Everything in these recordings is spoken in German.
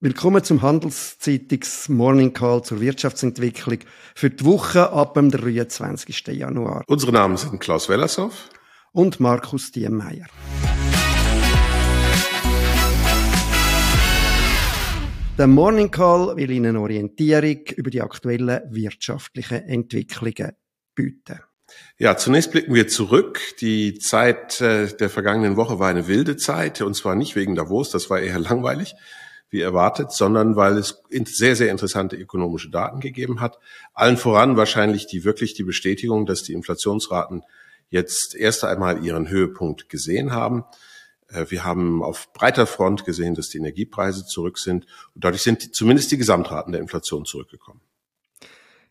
Willkommen zum Handelszeitungs Morning Call zur Wirtschaftsentwicklung für die Woche ab dem 23. Januar. Unsere Namen sind Klaus Wellershoff und Markus Diemeyer. Der Morning Call will Ihnen Orientierung über die aktuellen wirtschaftlichen Entwicklungen bieten. Ja, zunächst blicken wir zurück. Die Zeit äh, der vergangenen Woche war eine wilde Zeit, und zwar nicht wegen Davos, das war eher langweilig, wie erwartet, sondern weil es sehr, sehr interessante ökonomische Daten gegeben hat. Allen voran wahrscheinlich die wirklich die Bestätigung, dass die Inflationsraten jetzt erst einmal ihren Höhepunkt gesehen haben. Äh, wir haben auf breiter Front gesehen, dass die Energiepreise zurück sind und dadurch sind zumindest die Gesamtraten der Inflation zurückgekommen.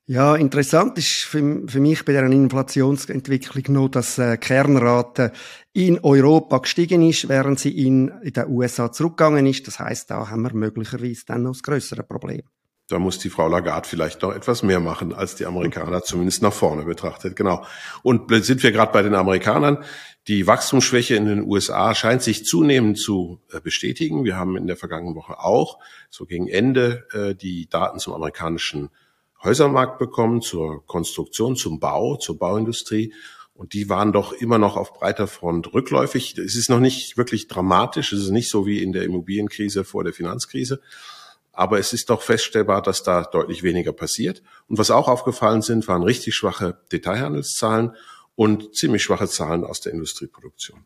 Ja, interessant ist für, für mich bei der Inflationsentwicklung noch, dass äh, Kernrate in Europa gestiegen ist, während sie in, in den USA zurückgegangen ist. Das heißt, da haben wir möglicherweise dann noch das größere Problem. Da muss die Frau Lagarde vielleicht noch etwas mehr machen als die Amerikaner, zumindest nach vorne betrachtet. Genau. Und sind wir gerade bei den Amerikanern. Die Wachstumsschwäche in den USA scheint sich zunehmend zu äh, bestätigen. Wir haben in der vergangenen Woche auch so gegen Ende äh, die Daten zum amerikanischen Häusermarkt bekommen, zur Konstruktion, zum Bau, zur Bauindustrie. Und die waren doch immer noch auf breiter Front rückläufig. Es ist noch nicht wirklich dramatisch. Es ist nicht so wie in der Immobilienkrise vor der Finanzkrise. Aber es ist doch feststellbar, dass da deutlich weniger passiert. Und was auch aufgefallen sind, waren richtig schwache Detailhandelszahlen und ziemlich schwache Zahlen aus der Industrieproduktion.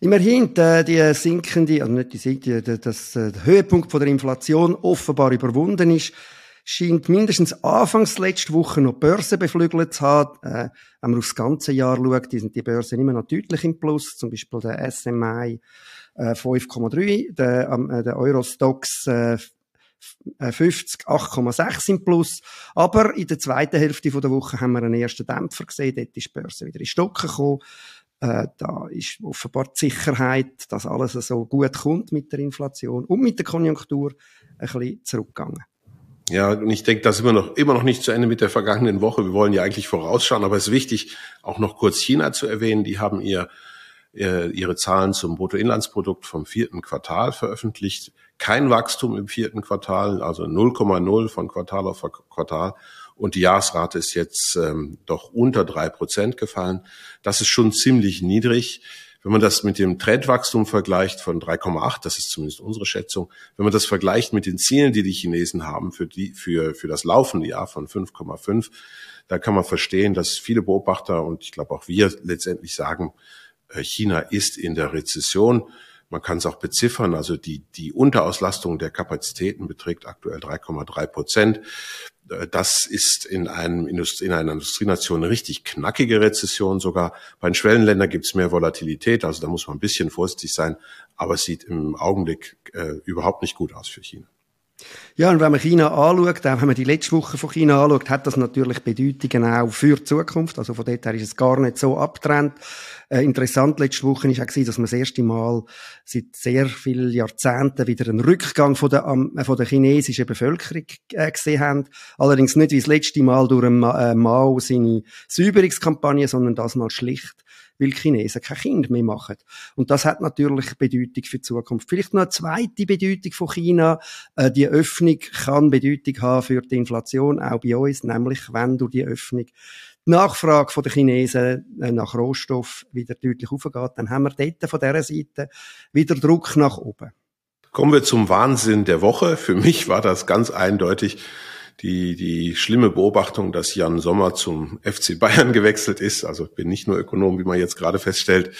Immerhin, die sinkende, also nicht die, die, das, äh, der Höhepunkt von der Inflation offenbar überwunden ist scheint mindestens anfangs letzte Woche noch Börsen beflügelt zu haben. Äh, wenn man aufs ganze Jahr schaut, die sind die Börsen immer noch deutlich im Plus. Zum Beispiel der SMI äh, 5,3, der, äh, der Eurostox äh, 50, 8,6 im Plus. Aber in der zweiten Hälfte der Woche haben wir einen ersten Dämpfer gesehen. Dort ist die Börse wieder in Stocken gekommen. Äh, da ist offenbar die Sicherheit, dass alles so gut kommt mit der Inflation und mit der Konjunktur ein bisschen zurückgegangen. Ja, und ich denke, das ist immer noch, immer noch nicht zu Ende mit der vergangenen Woche. Wir wollen ja eigentlich vorausschauen, aber es ist wichtig, auch noch kurz China zu erwähnen. Die haben ihr, ihre Zahlen zum Bruttoinlandsprodukt vom vierten Quartal veröffentlicht. Kein Wachstum im vierten Quartal, also 0,0 von Quartal auf Quartal. Und die Jahresrate ist jetzt ähm, doch unter drei Prozent gefallen. Das ist schon ziemlich niedrig. Wenn man das mit dem Trendwachstum vergleicht von 3,8, das ist zumindest unsere Schätzung, wenn man das vergleicht mit den Zielen, die die Chinesen haben für die, für, für das laufende Jahr von 5,5, da kann man verstehen, dass viele Beobachter und ich glaube auch wir letztendlich sagen, äh, China ist in der Rezession. Man kann es auch beziffern, also die, die Unterauslastung der Kapazitäten beträgt aktuell 3,3 Prozent. Äh, das ist in, einem Industrie, in einer Industrienation eine richtig knackige Rezession. Sogar bei den Schwellenländern gibt es mehr Volatilität, also da muss man ein bisschen vorsichtig sein. Aber es sieht im Augenblick äh, überhaupt nicht gut aus für China. Ja, und wenn man China anschaut, auch wenn man die letzte Woche von China anschaut, hat das natürlich Bedeutungen auch für die Zukunft. Also von dort her ist es gar nicht so abtrennt. Äh, interessant letzte Woche ist auch dass wir das erste Mal seit sehr vielen Jahrzehnten wieder einen Rückgang von der, äh, von der chinesischen Bevölkerung äh, gesehen haben. Allerdings nicht wie das letzte Mal durch äh, Mao seine Säuberungskampagne, sondern das mal schlicht weil Chinesen kein Kind mehr machen. Und das hat natürlich Bedeutung für die Zukunft. Vielleicht noch eine zweite Bedeutung von China. Äh, die Öffnung kann Bedeutung haben für die Inflation, auch bei uns, nämlich wenn durch die Öffnung die Nachfrage der Chinesen äh, nach Rohstoff wieder deutlich aufgeht, dann haben wir dort von dieser Seite wieder Druck nach oben. Kommen wir zum Wahnsinn der Woche. Für mich war das ganz eindeutig die, die schlimme Beobachtung, dass Jan Sommer zum FC Bayern gewechselt ist. Also ich bin nicht nur Ökonom, wie man jetzt gerade feststellt.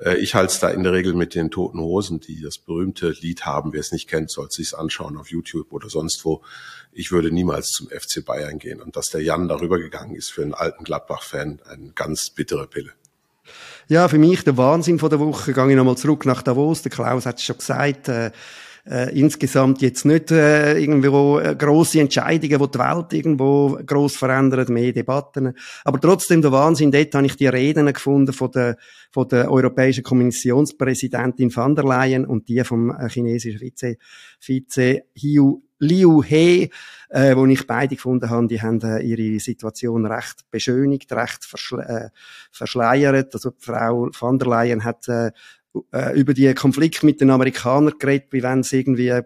Äh, ich halte es da in der Regel mit den Toten Hosen, die das berühmte Lied haben. Wer es nicht kennt, soll es sich anschauen auf YouTube oder sonst wo. Ich würde niemals zum FC Bayern gehen. Und dass der Jan darüber gegangen ist für einen alten Gladbach-Fan, eine ganz bittere Pille. Ja, für mich der Wahnsinn von der Woche. Gehe ich nochmal zurück nach Davos. Der Klaus hat es schon gesagt. Äh äh, insgesamt jetzt nicht äh, irgendwo äh, große Entscheidungen, wo die Welt irgendwo groß verändert, mehr Debatten. Aber trotzdem der Wahnsinn, dort habe ich die Reden gefunden von der, von der europäischen Kommissionspräsidentin van der Leyen und die vom äh, chinesischen Vize, Vize Hiu Liu He, äh, wo ich beide gefunden habe, die haben äh, ihre Situation recht beschönigt, recht verschle äh, verschleiert. Also Frau van der Leyen hat äh, äh, über die Konflikt mit den Amerikanern geredet, wie wenn es irgendwie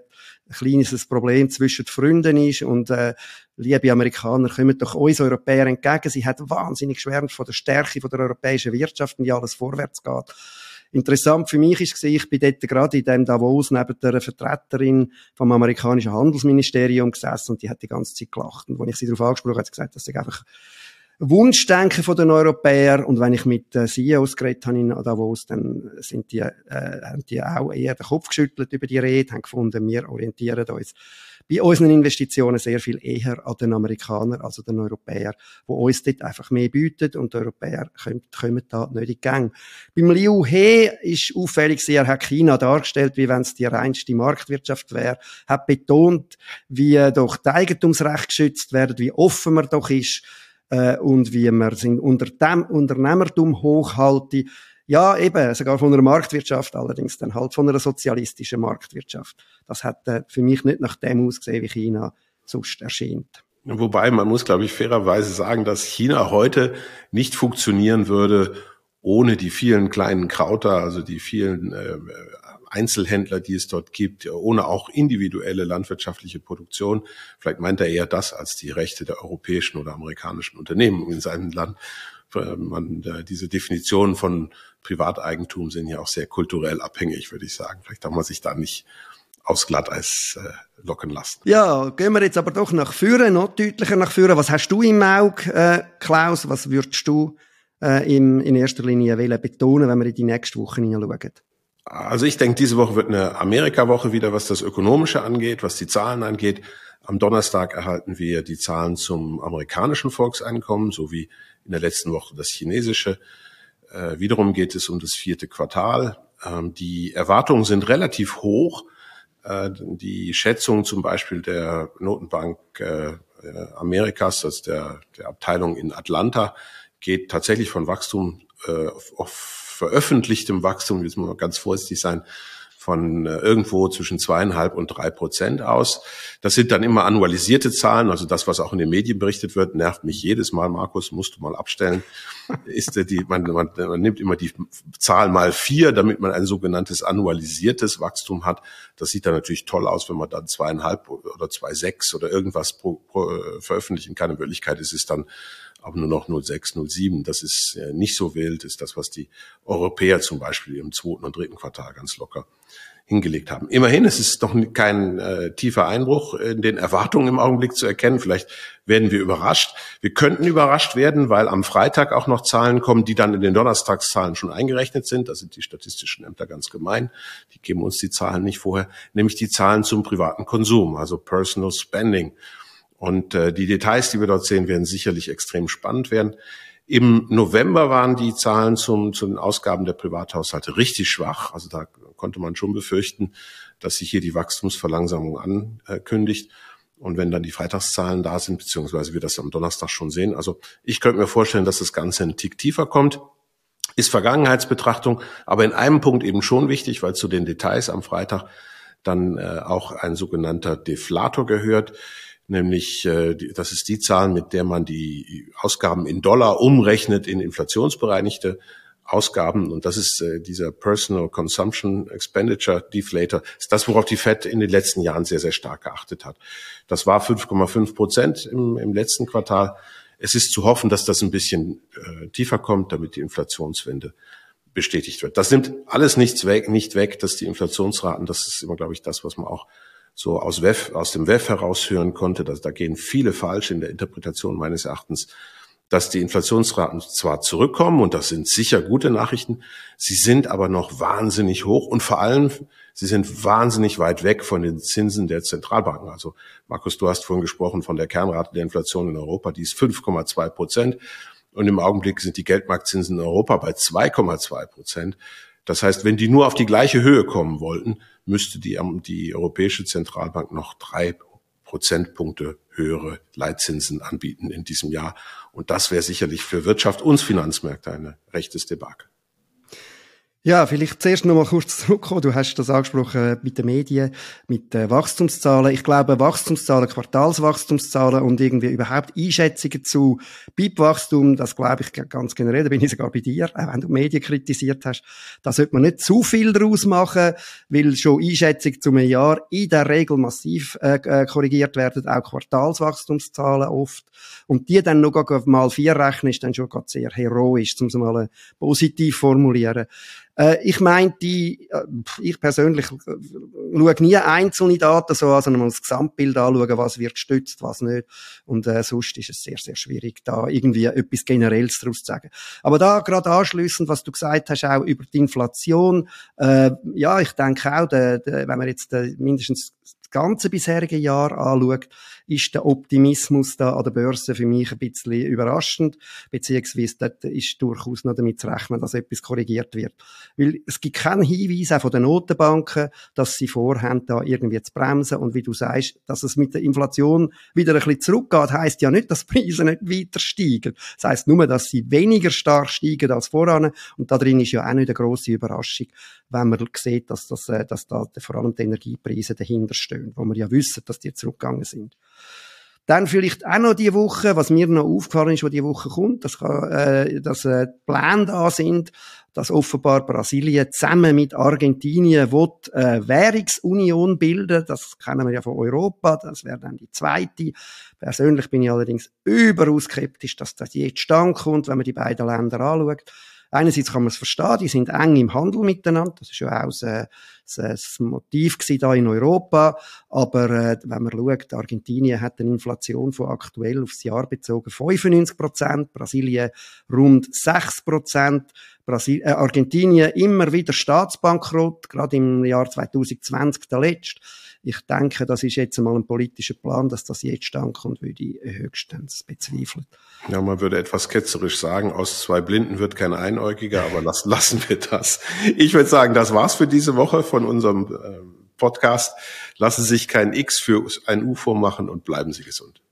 kleines Problem zwischen Freunden ist und äh, liebe Amerikaner, kommen doch uns Europäer entgegen. Sie hat wahnsinnig geschwärmt von der Stärke von der europäischen Wirtschaft und wie alles vorwärts geht. Interessant für mich ist ich bin dort gerade in dem Davos neben der Vertreterin vom amerikanischen Handelsministerium gesessen und die hat die ganze Zeit gelacht. Und als ich sie darauf angesprochen habe, hat sie gesagt, dass sie einfach Wunschdenken von den Europäern. Und wenn ich mit äh, CEOs geredet habe in Davos, dann sind die, äh, haben die auch eher den Kopf geschüttelt über die Rede, haben gefunden, wir orientieren uns bei unseren Investitionen sehr viel eher an den Amerikanern als an den Europäern, wo uns dort einfach mehr bieten und die Europäer kommen, kommen da nicht in die Gang. Beim Liu He ist auffällig sehr, hat China dargestellt, wie wenn es die reinste Marktwirtschaft wäre, hat betont, wie doch die Eigentumsrechte geschützt werden, wie offen man doch ist, äh, und wie man dem Unternehmertum hochhalten. Ja, eben, sogar von einer Marktwirtschaft, allerdings dann halt von einer sozialistischen Marktwirtschaft. Das hat äh, für mich nicht nach dem ausgesehen, wie China sonst erscheint. Wobei man muss, glaube ich, fairerweise sagen, dass China heute nicht funktionieren würde ohne die vielen kleinen Krauter, also die vielen äh, Einzelhändler, die es dort gibt, ohne auch individuelle landwirtschaftliche Produktion. Vielleicht meint er eher das als die Rechte der europäischen oder amerikanischen Unternehmen in seinem Land. Man, diese Definitionen von Privateigentum sind ja auch sehr kulturell abhängig, würde ich sagen. Vielleicht darf man sich da nicht aufs Glatteis äh, locken lassen. Ja, gehen wir jetzt aber doch nach vorne, noch deutlicher nach vorne. Was hast du im Auge, äh, Klaus? Was würdest du äh, in, in erster Linie betonen, wenn wir in die nächste Woche hineinschauen? Also ich denke, diese Woche wird eine Amerika-Woche wieder, was das Ökonomische angeht, was die Zahlen angeht. Am Donnerstag erhalten wir die Zahlen zum amerikanischen Volkseinkommen sowie in der letzten Woche das chinesische. Äh, wiederum geht es um das vierte Quartal. Ähm, die Erwartungen sind relativ hoch. Äh, die Schätzung zum Beispiel der Notenbank äh, Amerikas, also der, der Abteilung in Atlanta, geht tatsächlich von Wachstum äh, auf veröffentlichtem Wachstum, jetzt muss man ganz vorsichtig sein, von äh, irgendwo zwischen zweieinhalb und drei Prozent aus. Das sind dann immer annualisierte Zahlen, also das, was auch in den Medien berichtet wird, nervt mich jedes Mal. Markus, musst du mal abstellen. Ist die, man, man, man nimmt immer die Zahl mal vier, damit man ein sogenanntes annualisiertes Wachstum hat. Das sieht dann natürlich toll aus, wenn man dann zweieinhalb oder zwei sechs oder irgendwas pro, pro, äh, veröffentlichen kann. In Wirklichkeit ist es dann aber nur noch 06, 07. Das ist äh, nicht so wild, ist das, was die Europäer zum Beispiel im zweiten und dritten Quartal ganz locker hingelegt haben. Immerhin ist es doch kein äh, tiefer Einbruch in den Erwartungen im Augenblick zu erkennen. Vielleicht werden wir überrascht. Wir könnten überrascht werden, weil am Freitag auch noch Zahlen kommen, die dann in den Donnerstagszahlen schon eingerechnet sind. Da sind die statistischen Ämter ganz gemein. Die geben uns die Zahlen nicht vorher, nämlich die Zahlen zum privaten Konsum, also Personal Spending. Und äh, die Details, die wir dort sehen, werden sicherlich extrem spannend werden. Im November waren die Zahlen zum, zu den Ausgaben der Privathaushalte richtig schwach. Also da konnte man schon befürchten, dass sich hier die Wachstumsverlangsamung ankündigt. Und wenn dann die Freitagszahlen da sind, beziehungsweise wir das am Donnerstag schon sehen. Also ich könnte mir vorstellen, dass das Ganze einen Tick tiefer kommt. Ist Vergangenheitsbetrachtung, aber in einem Punkt eben schon wichtig, weil zu den Details am Freitag dann äh, auch ein sogenannter Deflator gehört nämlich äh, das ist die Zahl, mit der man die Ausgaben in Dollar umrechnet in inflationsbereinigte Ausgaben und das ist äh, dieser Personal Consumption Expenditure Deflator, ist das, worauf die Fed in den letzten Jahren sehr, sehr stark geachtet hat. Das war 5,5 Prozent im, im letzten Quartal. Es ist zu hoffen, dass das ein bisschen äh, tiefer kommt, damit die Inflationswende bestätigt wird. Das nimmt alles nichts weg, nicht weg, dass die Inflationsraten, das ist immer, glaube ich, das, was man auch so aus, WEF, aus dem WEF heraushören konnte, dass da gehen viele falsch in der Interpretation meines Erachtens, dass die Inflationsraten zwar zurückkommen und das sind sicher gute Nachrichten, sie sind aber noch wahnsinnig hoch und vor allem sie sind wahnsinnig weit weg von den Zinsen der Zentralbanken. Also Markus, du hast vorhin gesprochen von der Kernrate der Inflation in Europa, die ist 5,2 Prozent und im Augenblick sind die Geldmarktzinsen in Europa bei 2,2 Prozent. Das heißt, wenn die nur auf die gleiche Höhe kommen wollten, müsste die, die Europäische Zentralbank noch drei Prozentpunkte höhere Leitzinsen anbieten in diesem Jahr. Und das wäre sicherlich für Wirtschaft und Finanzmärkte eine rechtes Debakel. Ja, vielleicht zuerst noch mal kurz zurückkommen. Du hast das angesprochen mit den Medien, mit den Wachstumszahlen. Ich glaube, Wachstumszahlen, Quartalswachstumszahlen und irgendwie überhaupt Einschätzungen zu BIP-Wachstum, das glaube ich ganz generell, da bin ich sogar bei dir, auch wenn du Medien kritisiert hast, da sollte man nicht zu viel daraus machen, weil schon Einschätzungen zu einem Jahr in der Regel massiv äh, äh korrigiert werden, auch Quartalswachstumszahlen oft. Und die dann noch mal vier rechnen, ist dann schon sehr heroisch, um es mal positiv formulieren. Äh, ich meine, die, äh, ich persönlich äh, schaue nie einzelne Daten so an, sondern das Gesamtbild anschauen, was wird gestützt, was nicht. Und äh, sonst ist es sehr, sehr schwierig, da irgendwie etwas Generelles daraus zu sagen. Aber da gerade anschließend, was du gesagt hast, auch über die Inflation, äh, ja, ich denke auch, de, de, wenn man jetzt de, mindestens das ganze bisherige Jahr anschaut, ist der Optimismus da an der Börse für mich ein bisschen überraschend, beziehungsweise dort ist durchaus noch damit zu rechnen, dass etwas korrigiert wird. Weil es gibt keinen Hinweis auch von den Notenbanken, dass sie vorhaben, da irgendwie zu bremsen und wie du sagst, dass es mit der Inflation wieder ein bisschen zurückgeht, heisst ja nicht, dass die Preise nicht weiter steigen. Das heisst nur, dass sie weniger stark steigen als voran und da drin ist ja auch nicht eine grosse Überraschung, wenn man sieht, dass, das, äh, dass da vor allem die Energiepreise dahinter stehen, wo wir ja wissen, dass die zurückgegangen sind. Dann vielleicht auch noch die Woche, was mir noch aufgefallen ist, was die Woche kommt, dass, äh, dass äh, Pläne da sind, dass offenbar Brasilien zusammen mit Argentinien will, äh, Währungsunion bilden. Das kennen wir ja von Europa. Das wäre dann die zweite. Persönlich bin ich allerdings überaus skeptisch, dass das jetzt stand kommt, wenn man die beiden Länder anschaut. Einerseits kann man es verstehen, die sind eng im Handel miteinander. Das ist ja auch das, das Motiv da in Europa. Aber äh, wenn man schaut, Argentinien hat eine Inflation von aktuell aufs Jahr bezogen 95 Prozent, Brasilien rund 6 Prozent. Brasil äh, Argentinien immer wieder Staatsbankrott, gerade im Jahr 2020 der letzte. Ich denke, das ist jetzt einmal ein politischer Plan, dass das jetzt ankommt, würde ich höchstens bezweifeln. Ja, man würde etwas ketzerisch sagen, aus zwei Blinden wird kein Einäugiger, aber las lassen wir das. Ich würde sagen, das war's für diese Woche von unserem äh, Podcast. Lassen Sie sich kein X für ein UFO machen und bleiben Sie gesund.